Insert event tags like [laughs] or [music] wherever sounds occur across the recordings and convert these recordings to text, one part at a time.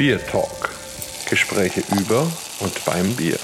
Bier Talk. Gespräche über und beim Bier.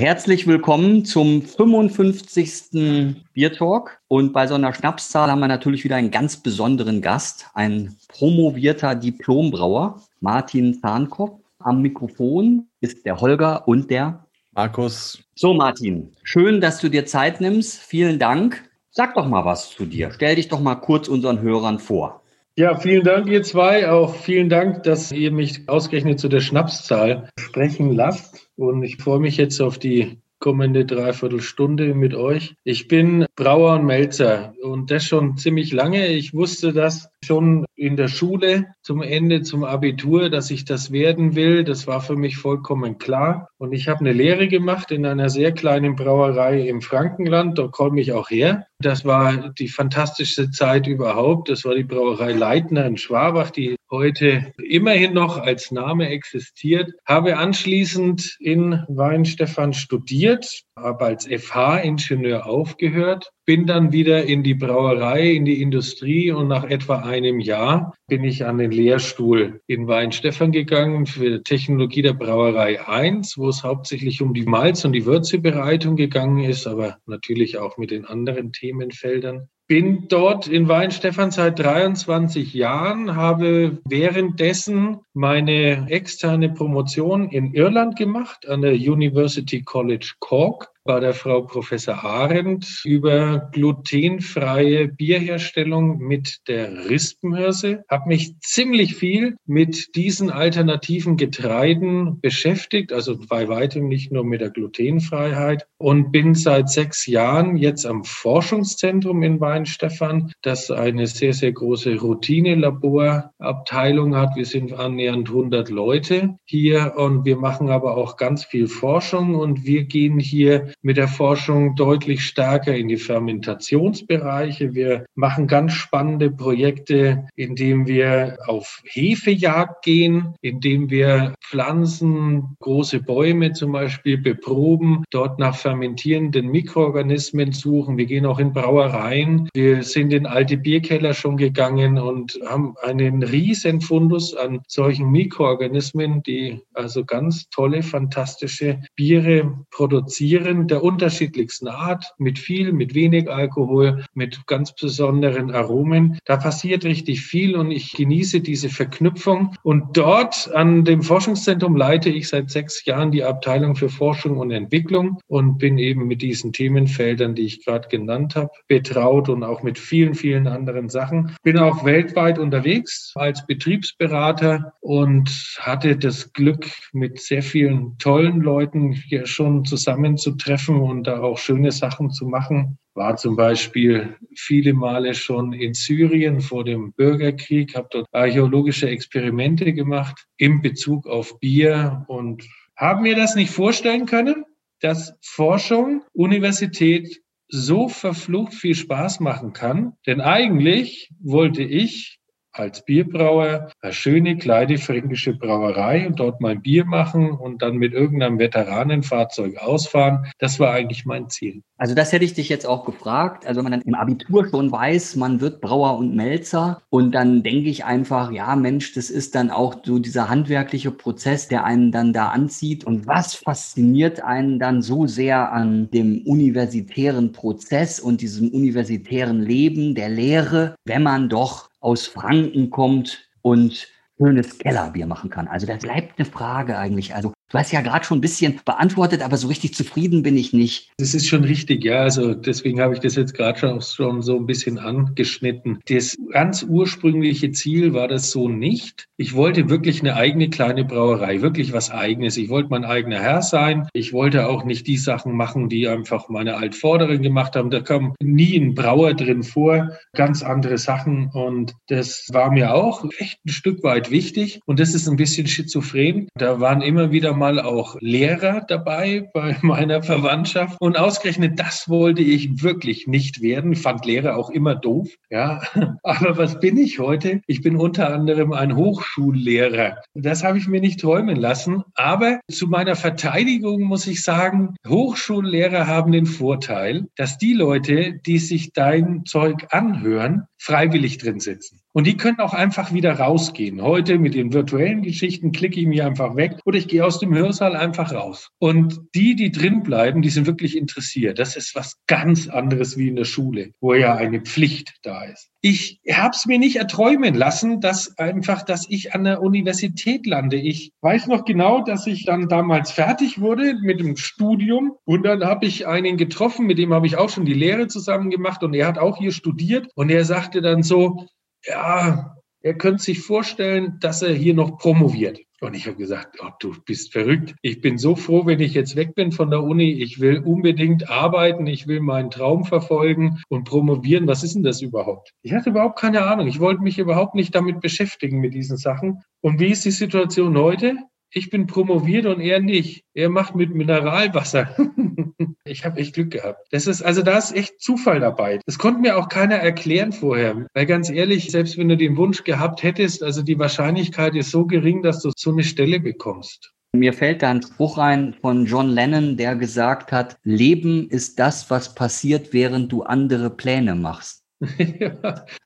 Herzlich willkommen zum 55. Bier Talk. Und bei so einer Schnapszahl haben wir natürlich wieder einen ganz besonderen Gast, ein promovierter Diplombrauer, Martin Zahnkopf. Am Mikrofon ist der Holger und der Markus. So, Martin, schön, dass du dir Zeit nimmst. Vielen Dank. Sag doch mal was zu dir. Stell dich doch mal kurz unseren Hörern vor. Ja, vielen Dank, ihr zwei. Auch vielen Dank, dass ihr mich ausgerechnet zu der Schnapszahl sprechen lasst. Und ich freue mich jetzt auf die kommende Dreiviertelstunde mit euch. Ich bin Brauer und Melzer und das schon ziemlich lange. Ich wusste das schon in der Schule zum Ende, zum Abitur, dass ich das werden will. Das war für mich vollkommen klar. Und ich habe eine Lehre gemacht in einer sehr kleinen Brauerei im Frankenland. Da komme ich auch her. Das war die fantastischste Zeit überhaupt. Das war die Brauerei Leitner in Schwabach, die heute immerhin noch als Name existiert. Habe anschließend in Weinstefan studiert, habe als FH-Ingenieur aufgehört, bin dann wieder in die Brauerei, in die Industrie und nach etwa einem Jahr bin ich an den Lehrstuhl in Weinstefan gegangen für Technologie der Brauerei 1, wo es hauptsächlich um die Malz- und die Würzebereitung gegangen ist, aber natürlich auch mit den anderen Themenfeldern. Bin dort in Weinstefan seit 23 Jahren, habe währenddessen meine externe Promotion in Irland gemacht an der University College Cork bei der Frau Professor Arendt über glutenfreie Bierherstellung mit der Rispenhirse. Habe mich ziemlich viel mit diesen alternativen Getreiden beschäftigt, also bei weitem nicht nur mit der Glutenfreiheit und bin seit sechs Jahren jetzt am Forschungszentrum in Weinstefan, das eine sehr, sehr große Routine-Laborabteilung hat. Wir sind annähernd 100 Leute hier und wir machen aber auch ganz viel Forschung und wir gehen hier mit der Forschung deutlich stärker in die Fermentationsbereiche. Wir machen ganz spannende Projekte, indem wir auf Hefejagd gehen, indem wir Pflanzen, große Bäume zum Beispiel beproben, dort nach fermentierenden Mikroorganismen suchen. Wir gehen auch in Brauereien. Wir sind in alte Bierkeller schon gegangen und haben einen riesen Fundus an solchen Mikroorganismen, die also ganz tolle, fantastische Biere produzieren der unterschiedlichsten Art, mit viel, mit wenig Alkohol, mit ganz besonderen Aromen. Da passiert richtig viel und ich genieße diese Verknüpfung. Und dort an dem Forschungszentrum leite ich seit sechs Jahren die Abteilung für Forschung und Entwicklung und bin eben mit diesen Themenfeldern, die ich gerade genannt habe, betraut und auch mit vielen, vielen anderen Sachen. Bin auch weltweit unterwegs als Betriebsberater und hatte das Glück, mit sehr vielen tollen Leuten hier schon zusammenzutreffen treffen und da auch schöne Sachen zu machen. War zum Beispiel viele Male schon in Syrien vor dem Bürgerkrieg, habe dort archäologische Experimente gemacht in Bezug auf Bier und haben mir das nicht vorstellen können, dass Forschung, Universität so verflucht viel Spaß machen kann. Denn eigentlich wollte ich als Bierbrauer eine schöne kleine fränkische Brauerei und dort mein Bier machen und dann mit irgendeinem Veteranenfahrzeug ausfahren. Das war eigentlich mein Ziel. Also das hätte ich dich jetzt auch gefragt. Also wenn man dann im Abitur schon weiß, man wird Brauer und Melzer und dann denke ich einfach, ja Mensch, das ist dann auch so dieser handwerkliche Prozess, der einen dann da anzieht. Und was fasziniert einen dann so sehr an dem universitären Prozess und diesem universitären Leben, der Lehre, wenn man doch aus Franken kommt und schönes Kellerbier machen kann. Also das bleibt eine Frage eigentlich. Also Du hast ja gerade schon ein bisschen beantwortet, aber so richtig zufrieden bin ich nicht. Das ist schon richtig, ja. Also deswegen habe ich das jetzt gerade schon, schon so ein bisschen angeschnitten. Das ganz ursprüngliche Ziel war das so nicht. Ich wollte wirklich eine eigene kleine Brauerei, wirklich was eigenes. Ich wollte mein eigener Herr sein. Ich wollte auch nicht die Sachen machen, die einfach meine Altvorderen gemacht haben. Da kam nie ein Brauer drin vor, ganz andere Sachen. Und das war mir auch echt ein Stück weit wichtig. Und das ist ein bisschen schizophren. Da waren immer wieder mal auch Lehrer dabei bei [laughs] meiner Verwandtschaft. Und ausgerechnet das wollte ich wirklich nicht werden. Ich fand Lehrer auch immer doof. Ja, [laughs] aber was bin ich heute? Ich bin unter anderem ein Hochschullehrer. Das habe ich mir nicht träumen lassen. Aber zu meiner Verteidigung muss ich sagen, Hochschullehrer haben den Vorteil, dass die Leute, die sich dein Zeug anhören, freiwillig drin sitzen. Und die können auch einfach wieder rausgehen. Heute mit den virtuellen Geschichten klicke ich mich einfach weg oder ich gehe aus dem Hörsaal einfach raus. Und die, die drin bleiben, die sind wirklich interessiert. Das ist was ganz anderes wie in der Schule, wo ja eine Pflicht da ist. Ich habe es mir nicht erträumen lassen, dass einfach, dass ich an der Universität lande. Ich weiß noch genau, dass ich dann damals fertig wurde mit dem Studium und dann habe ich einen getroffen, mit dem habe ich auch schon die Lehre zusammen gemacht und er hat auch hier studiert und er sagte dann so, ja, er könnte sich vorstellen, dass er hier noch promoviert. Und ich habe gesagt, oh, du bist verrückt. Ich bin so froh, wenn ich jetzt weg bin von der Uni. Ich will unbedingt arbeiten. Ich will meinen Traum verfolgen und promovieren. Was ist denn das überhaupt? Ich hatte überhaupt keine Ahnung. Ich wollte mich überhaupt nicht damit beschäftigen mit diesen Sachen. Und wie ist die Situation heute? Ich bin promoviert und er nicht. Er macht mit Mineralwasser. [laughs] ich habe echt Glück gehabt. Das ist, also da ist echt Zufall dabei. Das konnte mir auch keiner erklären vorher. Weil ganz ehrlich, selbst wenn du den Wunsch gehabt hättest, also die Wahrscheinlichkeit ist so gering, dass du so eine Stelle bekommst. Mir fällt da ein Spruch ein von John Lennon, der gesagt hat, Leben ist das, was passiert, während du andere Pläne machst. [laughs]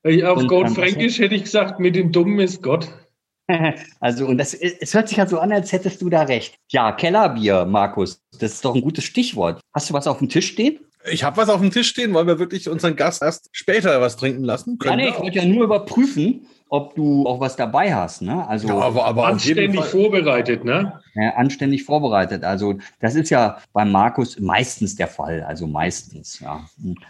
ja, auf Goldfränkisch hätte ich gesagt, mit dem Dummen ist Gott. [laughs] Also, und das, es hört sich halt so an, als hättest du da recht. Ja, Kellerbier, Markus, das ist doch ein gutes Stichwort. Hast du was auf dem Tisch stehen? Ich habe was auf dem Tisch stehen, weil wir wirklich unseren Gast erst später was trinken lassen können. Ja, nee, ich wollte ja nur überprüfen, ob du auch was dabei hast. Ne? Also ja, aber, aber anständig vorbereitet, ne? Ja, anständig vorbereitet. Also das ist ja beim Markus meistens der Fall. Also meistens, ja.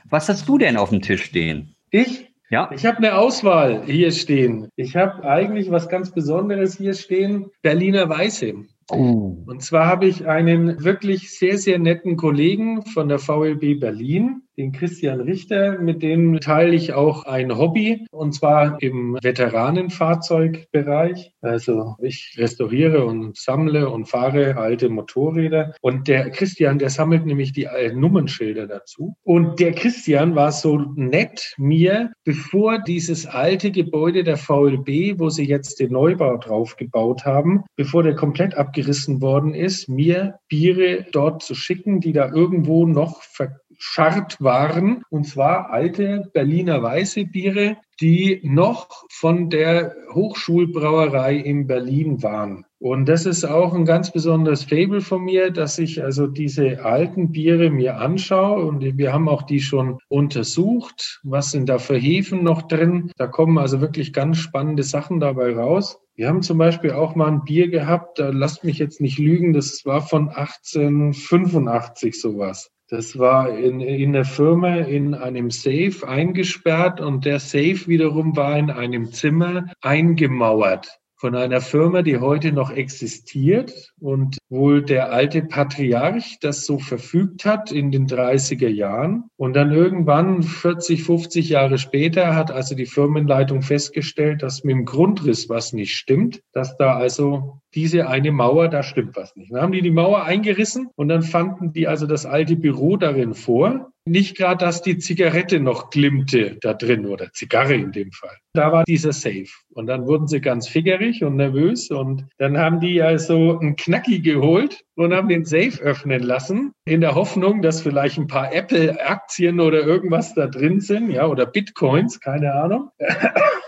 Was hast du denn auf dem Tisch stehen? Ich? Ja. Ich habe eine Auswahl hier stehen. Ich habe eigentlich was ganz Besonderes hier stehen. Berliner Weiße. Oh. Und zwar habe ich einen wirklich sehr, sehr netten Kollegen von der VLB Berlin, den Christian Richter, mit dem teile ich auch ein Hobby und zwar im Veteranenfahrzeugbereich. Also ich restauriere und sammle und fahre alte Motorräder und der Christian, der sammelt nämlich die Nummernschilder dazu. Und der Christian war so nett mir, bevor dieses alte Gebäude der VLB, wo sie jetzt den Neubau drauf gebaut haben, bevor der komplett abgerissen worden ist, mir Biere dort zu schicken, die da irgendwo noch ver verscharrt waren, und zwar alte Berliner Weiße Biere, die noch von der Hochschulbrauerei in Berlin waren. Und das ist auch ein ganz besonderes Fable von mir, dass ich also diese alten Biere mir anschaue und wir haben auch die schon untersucht. Was sind da für Hefen noch drin? Da kommen also wirklich ganz spannende Sachen dabei raus. Wir haben zum Beispiel auch mal ein Bier gehabt, da lasst mich jetzt nicht lügen, das war von 1885 sowas. Das war in, in der Firma in einem Safe eingesperrt und der Safe wiederum war in einem Zimmer eingemauert von einer Firma, die heute noch existiert und wohl der alte Patriarch das so verfügt hat in den 30er Jahren. Und dann irgendwann 40, 50 Jahre später hat also die Firmenleitung festgestellt, dass mit dem Grundriss was nicht stimmt, dass da also diese eine Mauer, da stimmt was nicht. Dann haben die die Mauer eingerissen und dann fanden die also das alte Büro darin vor nicht gerade, dass die Zigarette noch glimmte da drin oder Zigarre in dem Fall. Da war dieser Safe. Und dann wurden sie ganz figgerig und nervös und dann haben die also einen Knacki geholt und haben den Safe öffnen lassen in der Hoffnung, dass vielleicht ein paar Apple-Aktien oder irgendwas da drin sind, ja, oder Bitcoins, keine Ahnung. [laughs]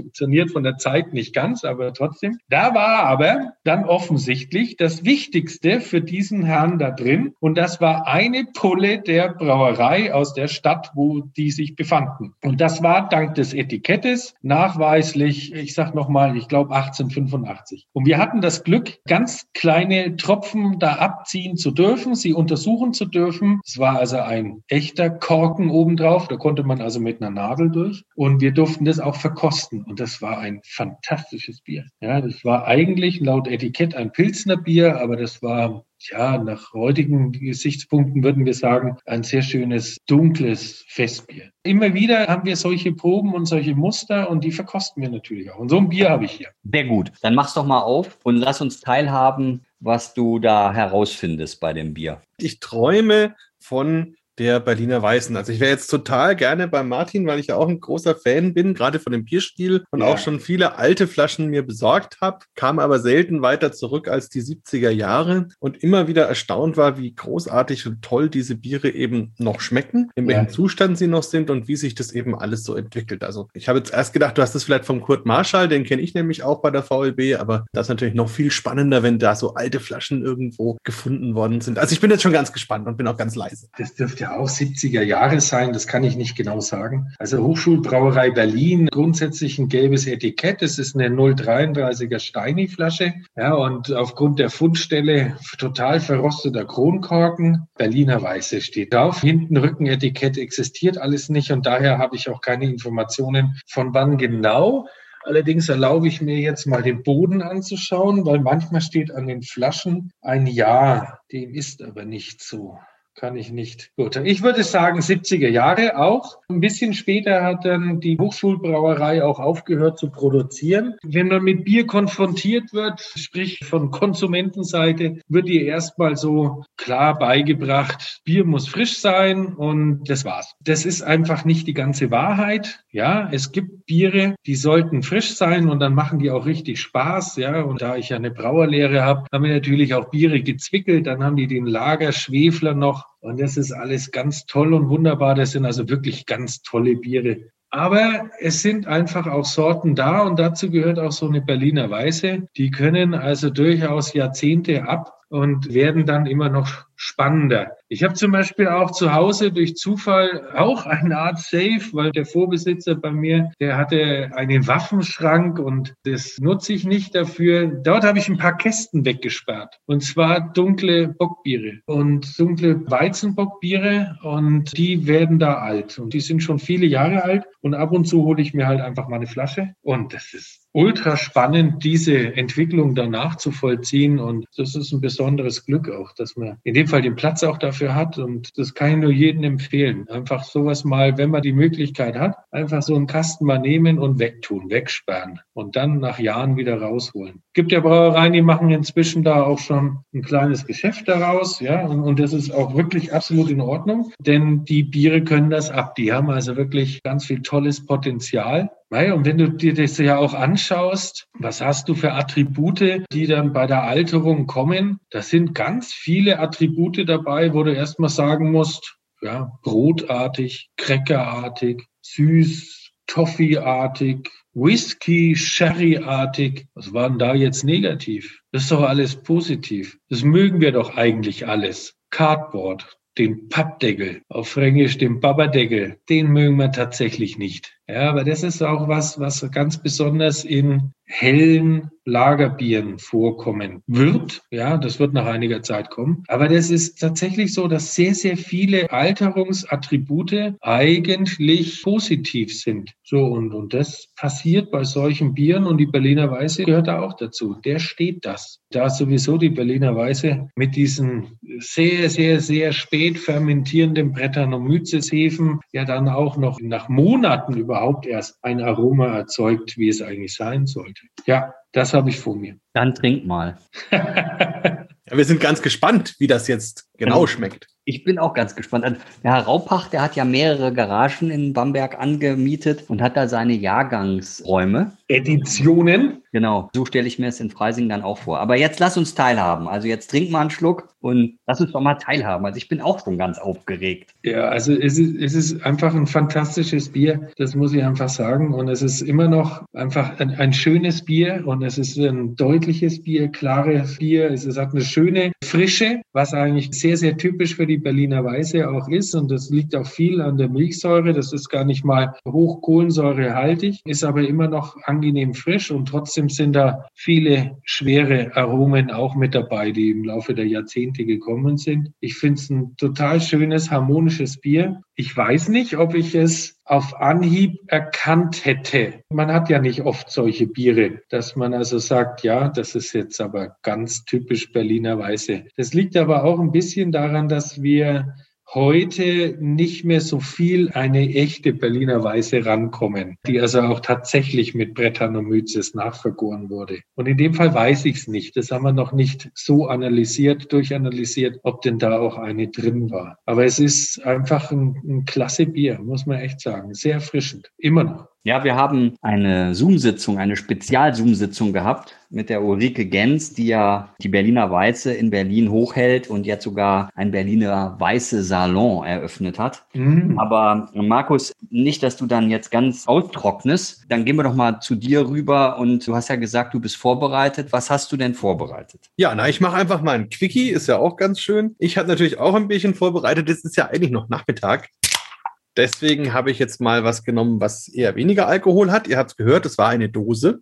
funktioniert von der Zeit nicht ganz, aber trotzdem. Da war aber dann offensichtlich das Wichtigste für diesen Herrn da drin und das war eine Pulle der Brauerei aus der Stadt, wo die sich befanden. Und das war dank des Etikettes nachweislich, ich sag nochmal, ich glaube 1885. Und wir hatten das Glück, ganz kleine Tropfen da abziehen zu dürfen, sie untersuchen zu dürfen. Es war also ein echter Korken obendrauf, da konnte man also mit einer Nadel durch und wir durften das auch verkosten und das war ein fantastisches Bier. Ja, das war eigentlich laut Etikett ein Pilzner Bier, aber das war ja, nach heutigen Gesichtspunkten würden wir sagen, ein sehr schönes, dunkles Festbier. Immer wieder haben wir solche Proben und solche Muster und die verkosten wir natürlich auch. Und so ein Bier habe ich hier. Sehr gut. Dann mach's doch mal auf und lass uns teilhaben was du da herausfindest bei dem Bier. Ich träume von der Berliner Weißen. Also ich wäre jetzt total gerne bei Martin, weil ich ja auch ein großer Fan bin, gerade von dem Bierstil und ja. auch schon viele alte Flaschen mir besorgt habe, kam aber selten weiter zurück als die 70er Jahre und immer wieder erstaunt war, wie großartig und toll diese Biere eben noch schmecken, in welchem ja. Zustand sie noch sind und wie sich das eben alles so entwickelt. Also ich habe jetzt erst gedacht, du hast das vielleicht vom Kurt Marschall, den kenne ich nämlich auch bei der VLB, aber das ist natürlich noch viel spannender, wenn da so alte Flaschen irgendwo gefunden worden sind. Also ich bin jetzt schon ganz gespannt und bin auch ganz leise. Das dürfte ja auch 70er Jahre sein, das kann ich nicht genau sagen. Also Hochschulbrauerei Berlin, grundsätzlich ein gelbes Etikett. Es ist eine 033er Steini-Flasche. Ja, und aufgrund der Fundstelle total verrosteter Kronkorken. Berliner Weiße steht drauf. Hinten Rückenetikett existiert alles nicht und daher habe ich auch keine Informationen von wann genau. Allerdings erlaube ich mir jetzt mal den Boden anzuschauen, weil manchmal steht an den Flaschen ein Jahr. Dem ist aber nicht so kann ich nicht beurteilen. Ich würde sagen 70er Jahre auch. Ein bisschen später hat dann die Hochschulbrauerei auch aufgehört zu produzieren. Wenn man mit Bier konfrontiert wird, sprich von Konsumentenseite, wird ihr erstmal so klar beigebracht, Bier muss frisch sein und das war's. Das ist einfach nicht die ganze Wahrheit. Ja, es gibt Biere, die sollten frisch sein und dann machen die auch richtig Spaß. Ja, und da ich ja eine Brauerlehre habe, haben wir natürlich auch Biere gezwickelt. Dann haben die den Lagerschwefler noch und das ist alles ganz toll und wunderbar. Das sind also wirklich ganz tolle Biere. Aber es sind einfach auch Sorten da und dazu gehört auch so eine Berliner Weiße. Die können also durchaus Jahrzehnte ab und werden dann immer noch spannender. Ich habe zum Beispiel auch zu Hause durch Zufall auch eine Art Safe, weil der Vorbesitzer bei mir, der hatte einen Waffenschrank und das nutze ich nicht dafür. Dort habe ich ein paar Kästen weggesperrt und zwar dunkle Bockbiere und dunkle Weizenbockbiere und die werden da alt und die sind schon viele Jahre alt und ab und zu hole ich mir halt einfach mal eine Flasche und das ist ultra spannend, diese Entwicklung danach zu vollziehen und das ist ein besonderes Glück auch, dass man in dem Fall den Platz auch dafür hat. Und das kann ich nur jedem empfehlen. Einfach sowas mal, wenn man die Möglichkeit hat, einfach so einen Kasten mal nehmen und wegtun, wegsperren und dann nach Jahren wieder rausholen. Gibt ja Brauereien, die machen inzwischen da auch schon ein kleines Geschäft daraus, ja, und, und das ist auch wirklich absolut in Ordnung, denn die Biere können das ab. Die haben also wirklich ganz viel tolles Potenzial. Und wenn du dir das ja auch anschaust, was hast du für Attribute, die dann bei der Alterung kommen? Das sind ganz viele Attribute dabei, wo du erstmal sagen musst, ja, brotartig, crackerartig, süß, toffeeartig, Whisky, Sherryartig. Was war denn da jetzt negativ? Das ist doch alles positiv. Das mögen wir doch eigentlich alles. Cardboard, den Pappdeckel, auf Fränkisch den Babadeckel, den mögen wir tatsächlich nicht. Ja, aber das ist auch was, was ganz besonders in hellen Lagerbieren vorkommen wird. Ja, das wird nach einiger Zeit kommen. Aber das ist tatsächlich so, dass sehr, sehr viele Alterungsattribute eigentlich positiv sind. So, und, und das passiert bei solchen Bieren und die Berliner Weiße gehört da auch dazu. Der steht das. Da sowieso die Berliner Weiße mit diesen sehr, sehr, sehr spät fermentierenden Brettanomyces-Hefen ja dann auch noch nach Monaten über überhaupt erst ein Aroma erzeugt, wie es eigentlich sein sollte. Ja, das habe ich vor mir. Dann trink mal. [laughs] [laughs] ja, wir sind ganz gespannt, wie das jetzt genau schmeckt. Ich bin auch ganz gespannt. Also, der Herr Raupach, der hat ja mehrere Garagen in Bamberg angemietet und hat da seine Jahrgangsräume. Editionen? Genau, so stelle ich mir es in Freising dann auch vor. Aber jetzt lass uns teilhaben. Also jetzt trink mal einen Schluck und lass uns doch mal teilhaben. Also ich bin auch schon ganz aufgeregt. Ja, also es ist, es ist einfach ein fantastisches Bier, das muss ich einfach sagen. Und es ist immer noch einfach ein, ein schönes Bier und es ist ein deutliches Bier, klares Bier. Es, es hat eine schöne Frische, was eigentlich sehr, sehr typisch für die Berliner Weiße auch ist. Und das liegt auch viel an der Milchsäure. Das ist gar nicht mal hoch kohlensäurehaltig, ist aber immer noch angenehm frisch und trotzdem sind da viele schwere Aromen auch mit dabei, die im Laufe der Jahrzehnte gekommen sind. Ich finde es ein total schönes, harmonisches Bier. Ich weiß nicht, ob ich es auf Anhieb erkannt hätte. Man hat ja nicht oft solche Biere, dass man also sagt, ja, das ist jetzt aber ganz typisch Berliner Weiße. Das liegt aber auch ein bisschen daran, dass wir heute nicht mehr so viel eine echte Berliner Weiße rankommen, die also auch tatsächlich mit Brettanomyces nachvergoren wurde. Und in dem Fall weiß ich es nicht. Das haben wir noch nicht so analysiert, durchanalysiert, ob denn da auch eine drin war. Aber es ist einfach ein, ein klasse Bier, muss man echt sagen. Sehr erfrischend. Immer noch. Ja, wir haben eine Zoom-Sitzung, eine Spezial-Zoom-Sitzung gehabt mit der Ulrike Gens, die ja die Berliner Weiße in Berlin hochhält und jetzt sogar ein Berliner Weiße Salon eröffnet hat. Mhm. Aber Markus, nicht, dass du dann jetzt ganz austrocknest, dann gehen wir doch mal zu dir rüber und du hast ja gesagt, du bist vorbereitet. Was hast du denn vorbereitet? Ja, na, ich mache einfach mal ein Quickie, ist ja auch ganz schön. Ich habe natürlich auch ein bisschen vorbereitet. Es ist ja eigentlich noch Nachmittag. Deswegen habe ich jetzt mal was genommen, was eher weniger Alkohol hat. Ihr habt es gehört, es war eine Dose.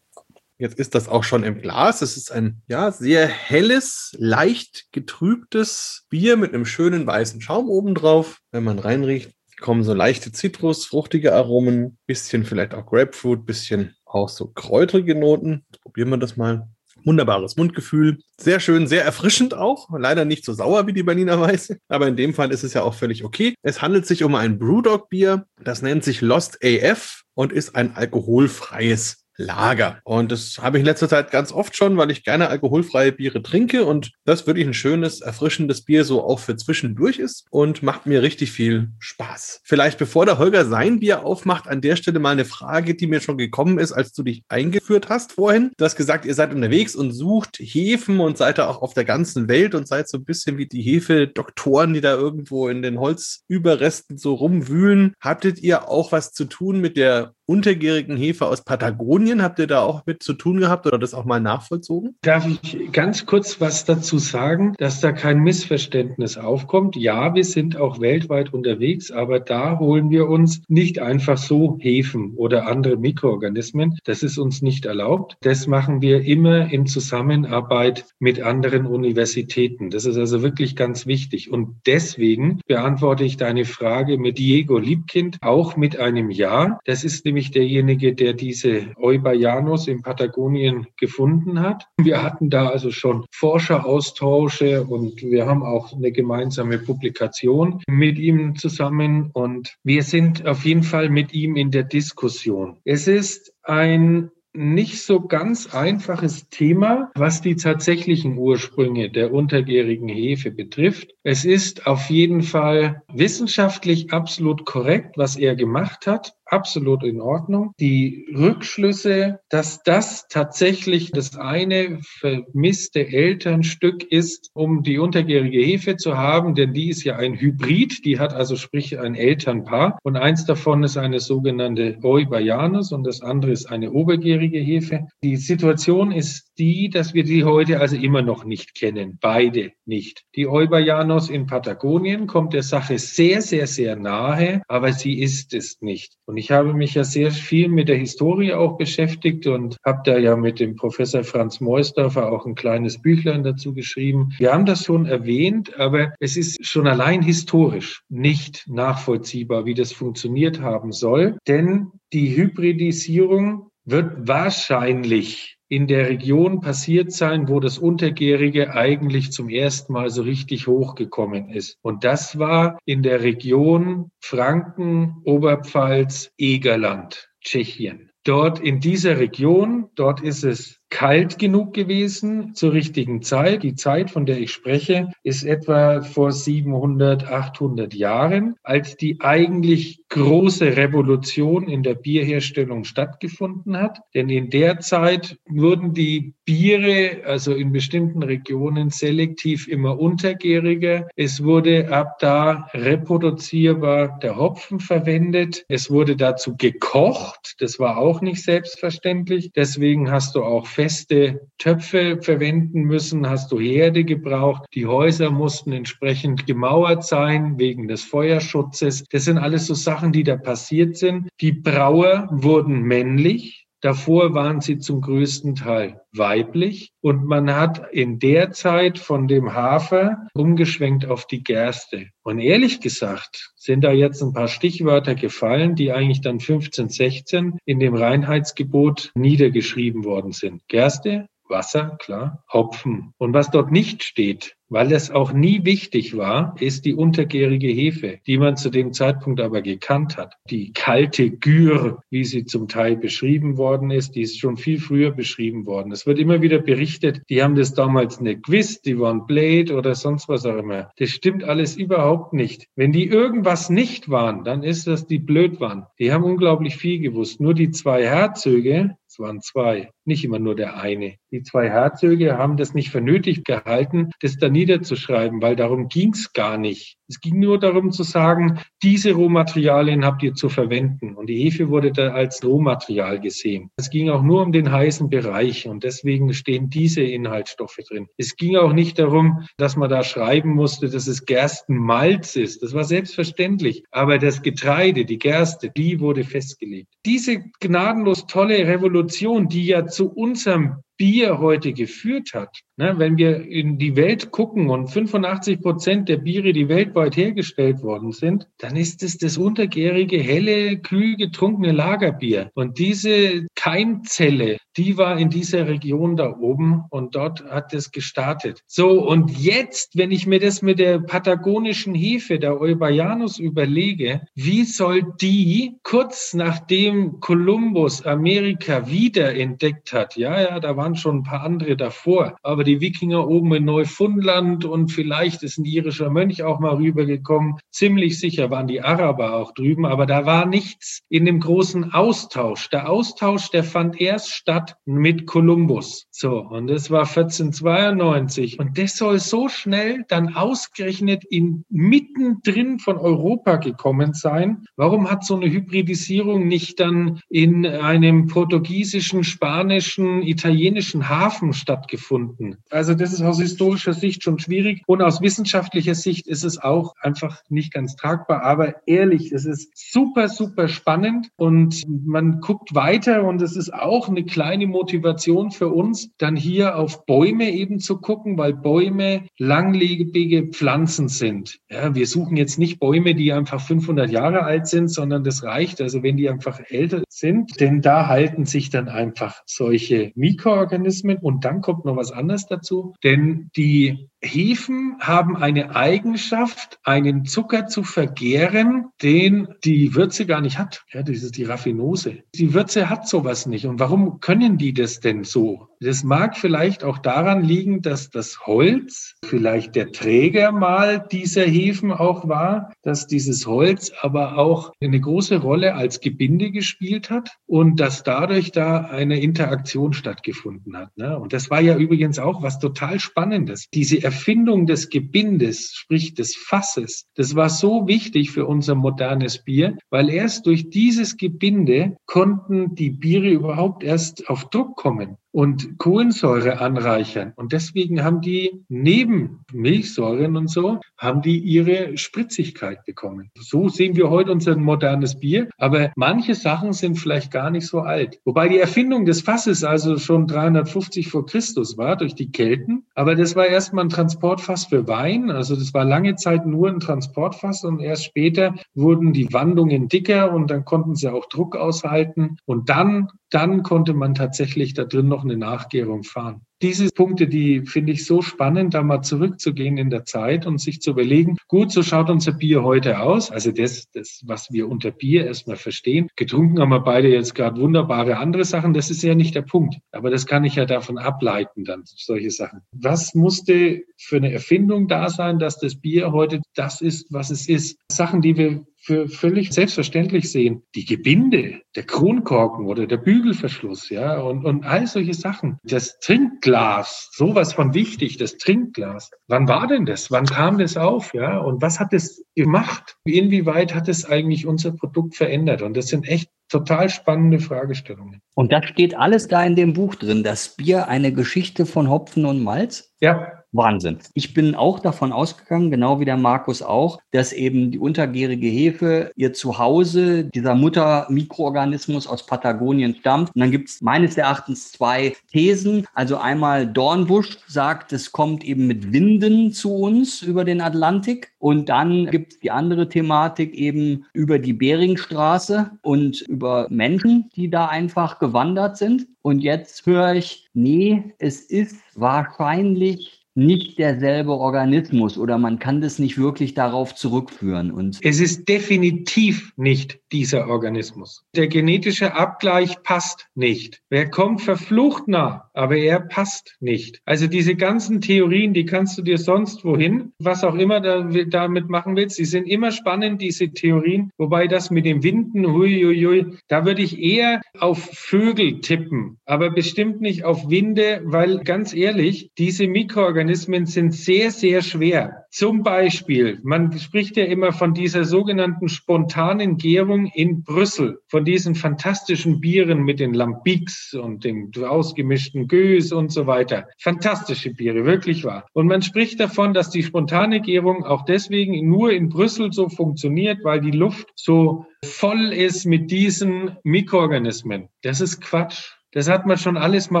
Jetzt ist das auch schon im Glas. Es ist ein ja, sehr helles, leicht getrübtes Bier mit einem schönen weißen Schaum obendrauf. Wenn man reinriecht, kommen so leichte Zitrus, fruchtige Aromen, bisschen vielleicht auch Grapefruit, bisschen auch so kräutrige Noten. Probieren wir das mal. Wunderbares Mundgefühl. Sehr schön, sehr erfrischend auch. Leider nicht so sauer wie die Berliner Weiße. Aber in dem Fall ist es ja auch völlig okay. Es handelt sich um ein Brewdog Bier. Das nennt sich Lost AF und ist ein alkoholfreies Lager. Und das habe ich in letzter Zeit ganz oft schon, weil ich gerne alkoholfreie Biere trinke und das wirklich ein schönes, erfrischendes Bier so auch für zwischendurch ist und macht mir richtig viel Spaß. Vielleicht bevor der Holger sein Bier aufmacht, an der Stelle mal eine Frage, die mir schon gekommen ist, als du dich eingeführt hast vorhin. Du hast gesagt, ihr seid unterwegs und sucht Hefen und seid da auch auf der ganzen Welt und seid so ein bisschen wie die Hefedoktoren, die da irgendwo in den Holzüberresten so rumwühlen. Hattet ihr auch was zu tun mit der untergärigen Hefe aus Patagonien. Habt ihr da auch mit zu tun gehabt oder das auch mal nachvollzogen? Darf ich ganz kurz was dazu sagen, dass da kein Missverständnis aufkommt? Ja, wir sind auch weltweit unterwegs, aber da holen wir uns nicht einfach so Hefen oder andere Mikroorganismen. Das ist uns nicht erlaubt. Das machen wir immer in Zusammenarbeit mit anderen Universitäten. Das ist also wirklich ganz wichtig. Und deswegen beantworte ich deine Frage mit Diego Liebkind auch mit einem Ja. Das ist nämlich derjenige, der diese Eubayanus in Patagonien gefunden hat. Wir hatten da also schon Forscheraustausche und wir haben auch eine gemeinsame Publikation mit ihm zusammen und wir sind auf jeden Fall mit ihm in der Diskussion. Es ist ein nicht so ganz einfaches Thema, was die tatsächlichen Ursprünge der untergärigen Hefe betrifft. Es ist auf jeden Fall wissenschaftlich absolut korrekt, was er gemacht hat absolut in Ordnung. Die Rückschlüsse, dass das tatsächlich das eine vermisste Elternstück ist, um die untergärige Hefe zu haben, denn die ist ja ein Hybrid, die hat also sprich ein Elternpaar und eins davon ist eine sogenannte Eubayanus und das andere ist eine obergärige Hefe. Die Situation ist die, dass wir die heute also immer noch nicht kennen, beide nicht. Die Eubayanus in Patagonien kommt der Sache sehr, sehr, sehr nahe, aber sie ist es nicht. Und ich habe mich ja sehr viel mit der Historie auch beschäftigt und habe da ja mit dem Professor Franz Meusdorfer auch ein kleines Büchlein dazu geschrieben. Wir haben das schon erwähnt, aber es ist schon allein historisch nicht nachvollziehbar, wie das funktioniert haben soll, denn die Hybridisierung wird wahrscheinlich in der Region passiert sein, wo das Untergärige eigentlich zum ersten Mal so richtig hochgekommen ist. Und das war in der Region Franken, Oberpfalz, Egerland, Tschechien. Dort in dieser Region, dort ist es kalt genug gewesen zur richtigen Zeit. Die Zeit, von der ich spreche, ist etwa vor 700, 800 Jahren, als die eigentlich große Revolution in der Bierherstellung stattgefunden hat. Denn in der Zeit wurden die Biere, also in bestimmten Regionen, selektiv immer untergäriger. Es wurde ab da reproduzierbar der Hopfen verwendet. Es wurde dazu gekocht. Das war auch nicht selbstverständlich. Deswegen hast du auch feste Töpfe verwenden müssen, hast du Herde gebraucht. Die Häuser mussten entsprechend gemauert sein wegen des Feuerschutzes. Das sind alles so Sachen, die da passiert sind. Die Brauer wurden männlich. Davor waren sie zum größten Teil weiblich und man hat in der Zeit von dem Hafer umgeschwenkt auf die Gerste. Und ehrlich gesagt sind da jetzt ein paar Stichwörter gefallen, die eigentlich dann 15, 16 in dem Reinheitsgebot niedergeschrieben worden sind. Gerste, Wasser, klar, Hopfen. Und was dort nicht steht, weil es auch nie wichtig war, ist die untergärige Hefe, die man zu dem Zeitpunkt aber gekannt hat. Die kalte Gür, wie sie zum Teil beschrieben worden ist, die ist schon viel früher beschrieben worden. Es wird immer wieder berichtet, die haben das damals nicht gewusst, die waren Blade oder sonst was auch immer. Das stimmt alles überhaupt nicht. Wenn die irgendwas nicht waren, dann ist das, die blöd waren. Die haben unglaublich viel gewusst. Nur die zwei Herzöge, es waren zwei, nicht immer nur der eine. Die zwei Herzöge haben das nicht für nötig gehalten, das da niederzuschreiben, weil darum ging es gar nicht. Es ging nur darum zu sagen, diese Rohmaterialien habt ihr zu verwenden. Und die Hefe wurde da als Rohmaterial gesehen. Es ging auch nur um den heißen Bereich und deswegen stehen diese Inhaltsstoffe drin. Es ging auch nicht darum, dass man da schreiben musste, dass es Gerstenmalz ist. Das war selbstverständlich. Aber das Getreide, die Gerste, die wurde festgelegt. Diese gnadenlos tolle Revolution, die ja zu unserem Bier heute geführt hat, ne, wenn wir in die Welt gucken und 85 Prozent der Biere, die weltweit hergestellt worden sind, dann ist es das untergärige, helle, kühl getrunkene Lagerbier. Und diese Keimzelle, die war in dieser Region da oben und dort hat es gestartet. So, und jetzt, wenn ich mir das mit der patagonischen Hefe, der Eubayanus, überlege, wie soll die kurz nachdem Kolumbus Amerika wiederentdeckt hat, ja, ja, da waren schon ein paar andere davor, aber die Wikinger oben in Neufundland und vielleicht ist ein irischer Mönch auch mal rübergekommen, ziemlich sicher waren die Araber auch drüben, aber da war nichts in dem großen Austausch. Der Austausch, der fand erst statt Stadt mit Kolumbus. So, und das war 1492. Und das soll so schnell dann ausgerechnet in mittendrin von Europa gekommen sein. Warum hat so eine Hybridisierung nicht dann in einem portugiesischen, spanischen, italienischen Hafen stattgefunden? Also das ist aus historischer Sicht schon schwierig. Und aus wissenschaftlicher Sicht ist es auch einfach nicht ganz tragbar. Aber ehrlich, es ist super, super spannend und man guckt weiter und es ist auch eine kleine eine Motivation für uns, dann hier auf Bäume eben zu gucken, weil Bäume langlebige Pflanzen sind. Ja, wir suchen jetzt nicht Bäume, die einfach 500 Jahre alt sind, sondern das reicht. Also wenn die einfach älter sind, denn da halten sich dann einfach solche Mikroorganismen und dann kommt noch was anderes dazu, denn die Hefen haben eine Eigenschaft, einen Zucker zu vergären, den die Würze gar nicht hat. Ja, das ist die Raffinose. Die Würze hat sowas nicht. Und warum können die das denn so? Das mag vielleicht auch daran liegen, dass das Holz vielleicht der Träger mal dieser Hefen auch war, dass dieses Holz aber auch eine große Rolle als Gebinde gespielt hat und dass dadurch da eine Interaktion stattgefunden hat. Ne? Und das war ja übrigens auch was total Spannendes. Diese Erfindung des Gebindes, sprich des Fasses, das war so wichtig für unser modernes Bier, weil erst durch dieses Gebinde konnten die Biere überhaupt erst auf Druck kommen und Kohlensäure anreichern. Und deswegen haben die neben Milchsäuren und so, haben die ihre Spritzigkeit bekommen. So sehen wir heute unser modernes Bier. Aber manche Sachen sind vielleicht gar nicht so alt. Wobei die Erfindung des Fasses also schon 350 vor Christus war durch die Kelten. Aber das war erstmal ein Transportfass für Wein. Also das war lange Zeit nur ein Transportfass und erst später wurden die Wandungen dicker und dann konnten sie auch Druck aushalten. Und dann dann konnte man tatsächlich da drin noch eine Nachgärung fahren diese Punkte, die finde ich so spannend, da mal zurückzugehen in der Zeit und sich zu überlegen, gut, so schaut unser Bier heute aus. Also das, das was wir unter Bier erstmal verstehen. Getrunken haben wir beide jetzt gerade wunderbare andere Sachen. Das ist ja nicht der Punkt. Aber das kann ich ja davon ableiten, dann solche Sachen. Was musste für eine Erfindung da sein, dass das Bier heute das ist, was es ist? Sachen, die wir für völlig selbstverständlich sehen. Die Gebinde, der Kronkorken oder der Bügelverschluss, ja, und, und all solche Sachen. Das Trinkglas sowas von wichtig, das Trinkglas. Wann war denn das? Wann kam das auf? Ja, und was hat es gemacht? Inwieweit hat es eigentlich unser Produkt verändert? Und das sind echt total spannende Fragestellungen. Und das steht alles da in dem Buch drin. Das Bier, eine Geschichte von Hopfen und Malz? Ja, Wahnsinn. Ich bin auch davon ausgegangen, genau wie der Markus auch, dass eben die untergärige Hefe ihr Zuhause, dieser Muttermikroorganismus aus Patagonien stammt. Und dann gibt es meines Erachtens zwei Thesen. Also einmal Dornbusch sagt, es kommt eben mit Winden zu uns über den Atlantik. Und dann gibt es die andere Thematik eben über die Beringstraße und über Menschen, die da einfach gewandert sind. Und jetzt höre ich, nee, es ist wahrscheinlich nicht derselbe Organismus oder man kann das nicht wirklich darauf zurückführen. Und es ist definitiv nicht dieser Organismus. Der genetische Abgleich passt nicht. Wer kommt verflucht nah, aber er passt nicht. Also diese ganzen Theorien, die kannst du dir sonst wohin, was auch immer da, damit machen willst, die sind immer spannend, diese Theorien. Wobei das mit dem Winden, hui, hui, hui, da würde ich eher auf Vögel tippen, aber bestimmt nicht auf Winde, weil ganz ehrlich, diese Mikroorganismen Organismen sind sehr, sehr schwer. Zum Beispiel, man spricht ja immer von dieser sogenannten spontanen Gärung in Brüssel, von diesen fantastischen Bieren mit den Lambics und dem ausgemischten Gös und so weiter. Fantastische Biere, wirklich wahr. Und man spricht davon, dass die spontane Gärung auch deswegen nur in Brüssel so funktioniert, weil die Luft so voll ist mit diesen Mikroorganismen. Das ist Quatsch. Das hat man schon alles mal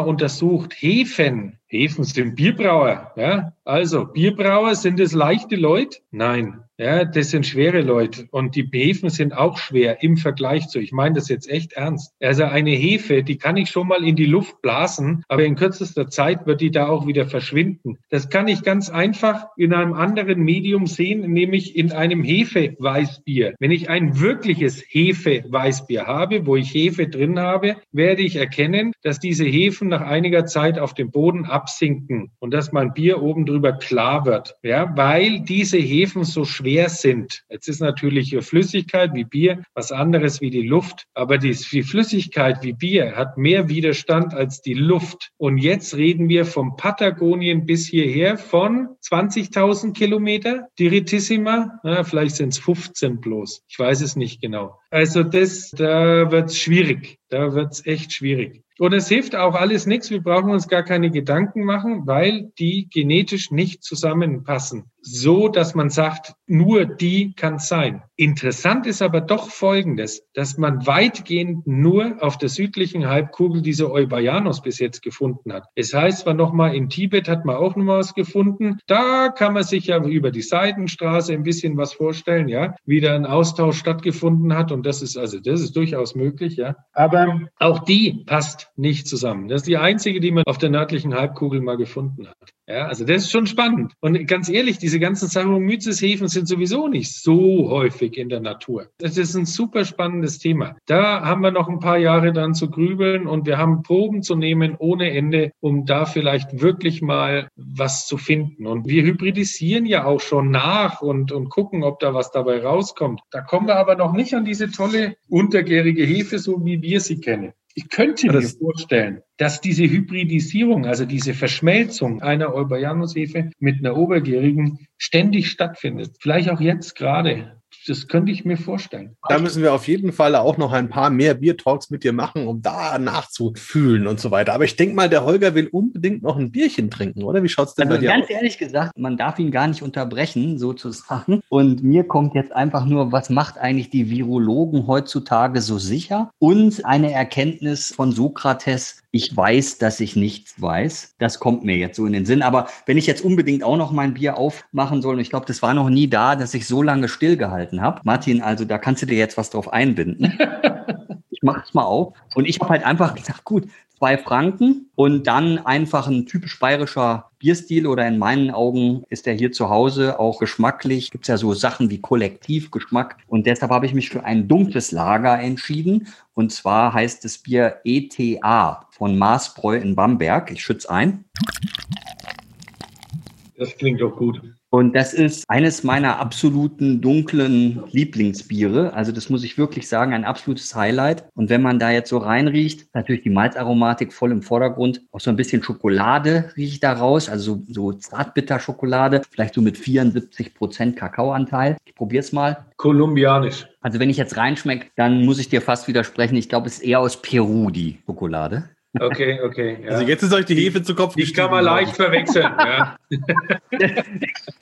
untersucht. Hefen. Hefen sind Bierbrauer. Ja? Also, Bierbrauer, sind es leichte Leute? Nein. Ja, das sind schwere Leute. Und die Hefen sind auch schwer im Vergleich zu. Ich meine das jetzt echt ernst. Also eine Hefe, die kann ich schon mal in die Luft blasen, aber in kürzester Zeit wird die da auch wieder verschwinden. Das kann ich ganz einfach in einem anderen Medium sehen, nämlich in einem Hefeweißbier. Wenn ich ein wirkliches Hefeweißbier habe, wo ich Hefe drin habe, werde ich erkennen, dass diese Hefen nach einiger Zeit auf dem Boden absinken und dass mein Bier oben drüber klar wird. Ja, weil diese Hefen so schwer schwer sind. Jetzt ist natürlich Flüssigkeit wie Bier was anderes wie die Luft, aber die, Flüssigkeit wie Bier hat mehr Widerstand als die Luft. Und jetzt reden wir vom Patagonien bis hierher von 20.000 Kilometer, die. Na, vielleicht sind es 15 bloß. Ich weiß es nicht genau. Also das, da wird es schwierig. Da wird es echt schwierig. Und es hilft auch alles nichts. Wir brauchen uns gar keine Gedanken machen, weil die genetisch nicht zusammenpassen. So, dass man sagt, nur die kann sein. Interessant ist aber doch Folgendes, dass man weitgehend nur auf der südlichen Halbkugel diese Eubayanos bis jetzt gefunden hat. Es heißt zwar nochmal, in Tibet hat man auch noch was gefunden. Da kann man sich ja über die Seidenstraße ein bisschen was vorstellen, ja, wie da ein Austausch stattgefunden hat. Und das ist also, das ist durchaus möglich, ja. Aber auch die passt nicht zusammen. Das ist die einzige, die man auf der nördlichen Halbkugel mal gefunden hat. Ja, also das ist schon spannend. Und ganz ehrlich, diese ganzen Saccharomyces-Hefen sind sowieso nicht so häufig in der Natur. Das ist ein super spannendes Thema. Da haben wir noch ein paar Jahre dran zu grübeln und wir haben Proben zu nehmen ohne Ende, um da vielleicht wirklich mal was zu finden. Und wir hybridisieren ja auch schon nach und, und gucken, ob da was dabei rauskommt. Da kommen wir aber noch nicht an diese tolle untergärige Hefe, so wie wir sie kennen. Ich könnte mir vorstellen, dass diese Hybridisierung, also diese Verschmelzung einer Eubayanus-Hefe mit einer obergärigen ständig stattfindet. Vielleicht auch jetzt gerade das könnte ich mir vorstellen. Da müssen wir auf jeden Fall auch noch ein paar mehr Bier-Talks mit dir machen, um da nachzufühlen und so weiter. Aber ich denke mal, der Holger will unbedingt noch ein Bierchen trinken, oder? Wie schaut es denn also bei dir ganz aus? Ganz ehrlich gesagt, man darf ihn gar nicht unterbrechen, sozusagen. Und mir kommt jetzt einfach nur, was macht eigentlich die Virologen heutzutage so sicher? Und eine Erkenntnis von Sokrates, ich weiß, dass ich nichts weiß. Das kommt mir jetzt so in den Sinn. Aber wenn ich jetzt unbedingt auch noch mein Bier aufmachen soll, und ich glaube, das war noch nie da, dass ich so lange stillgehalten habe. Martin, also da kannst du dir jetzt was drauf einbinden. [laughs] ich mache es mal auf. Und ich habe halt einfach gesagt, gut, zwei Franken und dann einfach ein typisch bayerischer Bierstil oder in meinen Augen ist der hier zu Hause auch geschmacklich. Gibt es ja so Sachen wie Kollektivgeschmack und deshalb habe ich mich für ein dunkles Lager entschieden und zwar heißt das Bier ETA von Maßbräu in Bamberg. Ich schütze ein. Das klingt doch gut. Und das ist eines meiner absoluten dunklen Lieblingsbiere. Also das muss ich wirklich sagen, ein absolutes Highlight. Und wenn man da jetzt so reinriecht, natürlich die Malzaromatik voll im Vordergrund. Auch so ein bisschen Schokolade riecht da raus, also so, so Zartbitter-Schokolade, vielleicht so mit 74 Prozent Kakaoanteil. Ich probiere es mal. Kolumbianisch. Also wenn ich jetzt reinschmecke, dann muss ich dir fast widersprechen. Ich glaube, es ist eher aus Peru, die Schokolade. Okay, okay. Ja. Also jetzt ist euch die Hefe zu Kopf Die kann man leicht verwechseln, [laughs] ja.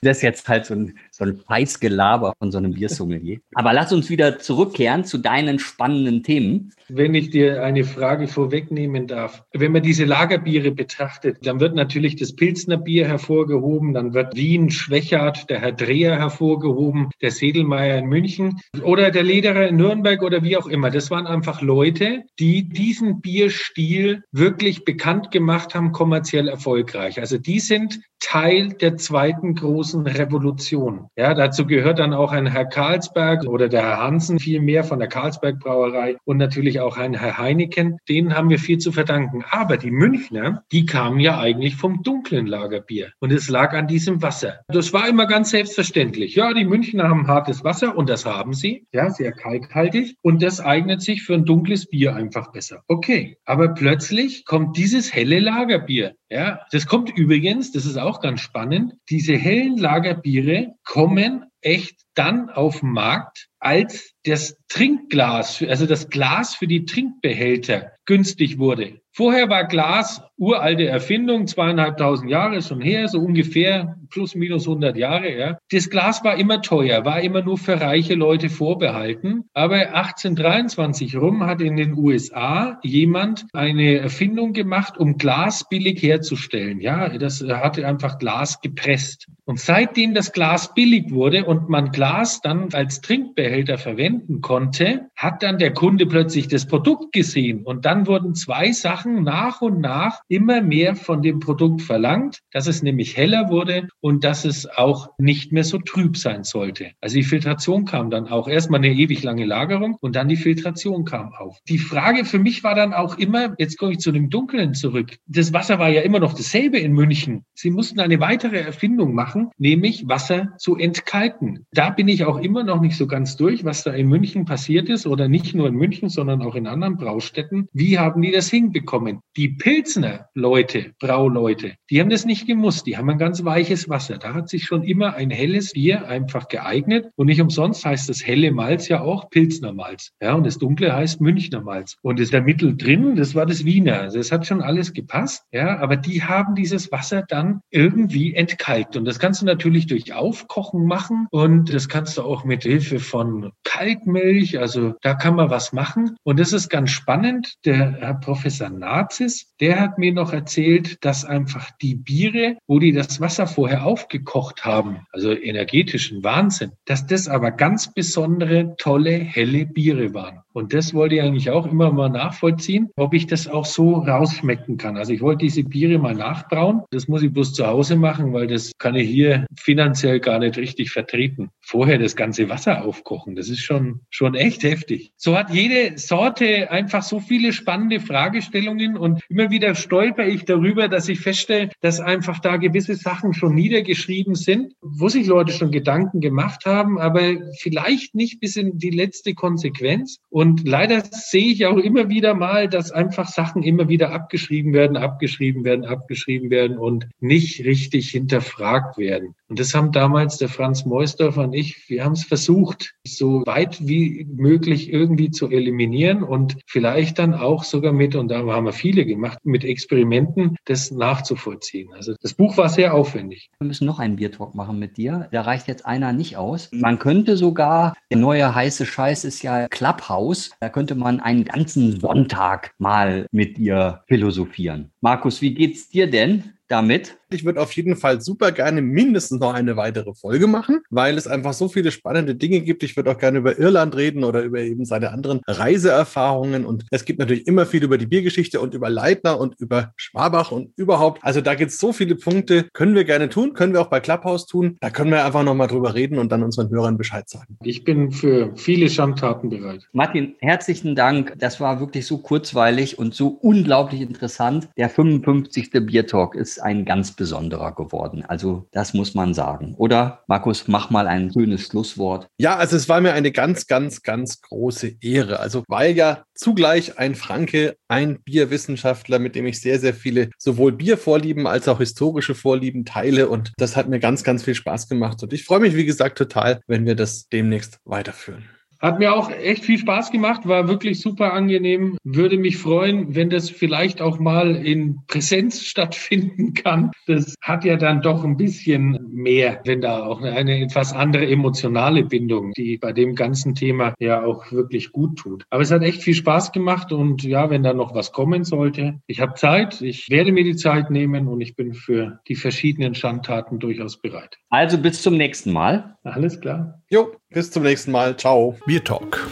Das ist jetzt halt so ein, so ein Feißgelaber von so einem Biersommelier. Aber lass uns wieder zurückkehren zu deinen spannenden Themen. Wenn ich dir eine Frage vorwegnehmen darf. Wenn man diese Lagerbiere betrachtet, dann wird natürlich das Pilzner Bier hervorgehoben, dann wird Wien, Schwächert, der Herr Dreher hervorgehoben, der Sedelmeier in München oder der Lederer in Nürnberg oder wie auch immer. Das waren einfach Leute, die diesen Bierstil wirklich bekannt gemacht haben, kommerziell erfolgreich. Also die sind Teil der zweiten großen Revolution. Ja, dazu gehört dann auch ein Herr Karlsberg oder der Herr Hansen viel mehr von der Karlsberg Brauerei und natürlich auch ein Herr Heineken. Denen haben wir viel zu verdanken. Aber die Münchner, die kamen ja eigentlich vom dunklen Lagerbier und es lag an diesem Wasser. Das war immer ganz selbstverständlich. Ja, die Münchner haben hartes Wasser und das haben sie. Ja, sehr kalkhaltig und das eignet sich für ein dunkles Bier einfach besser. Okay, aber plötzlich kommt dieses helle Lagerbier. Ja, das kommt übrigens, das ist auch ganz spannend, diese hellen Lagerbiere kommen echt dann auf den Markt, als das Trinkglas, also das Glas für die Trinkbehälter günstig wurde. Vorher war Glas uralte Erfindung, zweieinhalbtausend Jahre schon her, so ungefähr plus minus 100 Jahre. Ja. Das Glas war immer teuer, war immer nur für reiche Leute vorbehalten. Aber 1823 rum hat in den USA jemand eine Erfindung gemacht, um Glas billig herzustellen. Ja, das hatte einfach Glas gepresst. Und seitdem das Glas billig wurde und man Glas dann als Trinkbehälter verwenden konnte, hat dann der Kunde plötzlich das Produkt gesehen. Und dann wurden zwei Sachen nach und nach immer mehr von dem Produkt verlangt, dass es nämlich heller wurde und dass es auch nicht mehr so trüb sein sollte. Also die Filtration kam dann auch erstmal eine ewig lange Lagerung und dann die Filtration kam auf. Die Frage für mich war dann auch immer, jetzt komme ich zu dem Dunklen zurück. Das Wasser war ja immer noch dasselbe in München. Sie mussten eine weitere Erfindung machen, nämlich Wasser zu entkalken. Da bin ich auch immer noch nicht so ganz durch, was da in München passiert ist oder nicht nur in München, sondern auch in anderen Braustätten. Wie haben die das hinbekommen? Die Pilzner Leute, Brauleute, die haben das nicht gemusst. Die haben ein ganz weiches Wasser. Da hat sich schon immer ein helles Bier einfach geeignet. Und nicht umsonst heißt das helle Malz ja auch Pilzner Malz. Ja, und das dunkle heißt Münchner Malz. Und das da mittel drin, das war das Wiener. Also es hat schon alles gepasst. Ja, aber die haben dieses Wasser dann irgendwie entkalkt. Und das kannst du natürlich durch Aufkochen machen. Und das kannst du auch mit Hilfe von Kaltmilch. Also da kann man was machen. Und das ist ganz spannend. Der Herr Professor Nazis, der hat mir mir noch erzählt, dass einfach die Biere, wo die das Wasser vorher aufgekocht haben, also energetischen Wahnsinn, dass das aber ganz besondere, tolle, helle Biere waren. Und das wollte ich eigentlich auch immer mal nachvollziehen, ob ich das auch so rausschmecken kann. Also ich wollte diese Biere mal nachbrauen. Das muss ich bloß zu Hause machen, weil das kann ich hier finanziell gar nicht richtig vertreten. Vorher das ganze Wasser aufkochen, das ist schon, schon echt heftig. So hat jede Sorte einfach so viele spannende Fragestellungen und immer wieder stolper ich darüber, dass ich feststelle, dass einfach da gewisse Sachen schon niedergeschrieben sind, wo sich Leute schon Gedanken gemacht haben, aber vielleicht nicht bis in die letzte Konsequenz. Leider sehe ich auch immer wieder mal, dass einfach Sachen immer wieder abgeschrieben werden, abgeschrieben werden, abgeschrieben werden und nicht richtig hinterfragt werden. Und das haben damals der Franz Meusdorfer und ich, wir haben es versucht, so weit wie möglich irgendwie zu eliminieren und vielleicht dann auch sogar mit, und da haben wir viele gemacht, mit Experimenten das nachzuvollziehen. Also das Buch war sehr aufwendig. Wir müssen noch einen Biertalk machen mit dir. Da reicht jetzt einer nicht aus. Man könnte sogar, der neue heiße Scheiß ist ja Clubhouse aus. Da könnte man einen ganzen Sonntag mal mit ihr philosophieren. Markus, wie geht's dir denn? Damit. Ich würde auf jeden Fall super gerne mindestens noch eine weitere Folge machen, weil es einfach so viele spannende Dinge gibt. Ich würde auch gerne über Irland reden oder über eben seine anderen Reiseerfahrungen. Und es gibt natürlich immer viel über die Biergeschichte und über Leitner und über Schwabach und überhaupt. Also da gibt es so viele Punkte. Können wir gerne tun, können wir auch bei Clubhouse tun. Da können wir einfach nochmal drüber reden und dann unseren Hörern Bescheid sagen. Ich bin für viele Schandtaten bereit. Martin, herzlichen Dank. Das war wirklich so kurzweilig und so unglaublich interessant. Der 55. Bier Talk ein ganz besonderer geworden. Also das muss man sagen. Oder Markus, mach mal ein schönes Schlusswort. Ja, also es war mir eine ganz, ganz, ganz große Ehre. Also weil ja zugleich ein Franke, ein Bierwissenschaftler, mit dem ich sehr, sehr viele sowohl Biervorlieben als auch historische Vorlieben teile. Und das hat mir ganz, ganz viel Spaß gemacht. Und ich freue mich, wie gesagt, total, wenn wir das demnächst weiterführen. Hat mir auch echt viel Spaß gemacht, war wirklich super angenehm. Würde mich freuen, wenn das vielleicht auch mal in Präsenz [laughs] stattfinden kann. Das hat ja dann doch ein bisschen mehr, wenn da auch eine etwas andere emotionale Bindung, die bei dem ganzen Thema ja auch wirklich gut tut. Aber es hat echt viel Spaß gemacht und ja, wenn da noch was kommen sollte, ich habe Zeit, ich werde mir die Zeit nehmen und ich bin für die verschiedenen Schandtaten durchaus bereit. Also bis zum nächsten Mal. Alles klar. Jo, bis zum nächsten Mal. Ciao. Bier Talk,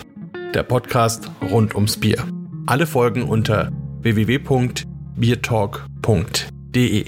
der Podcast rund ums Bier. Alle Folgen unter www.biertalk.de.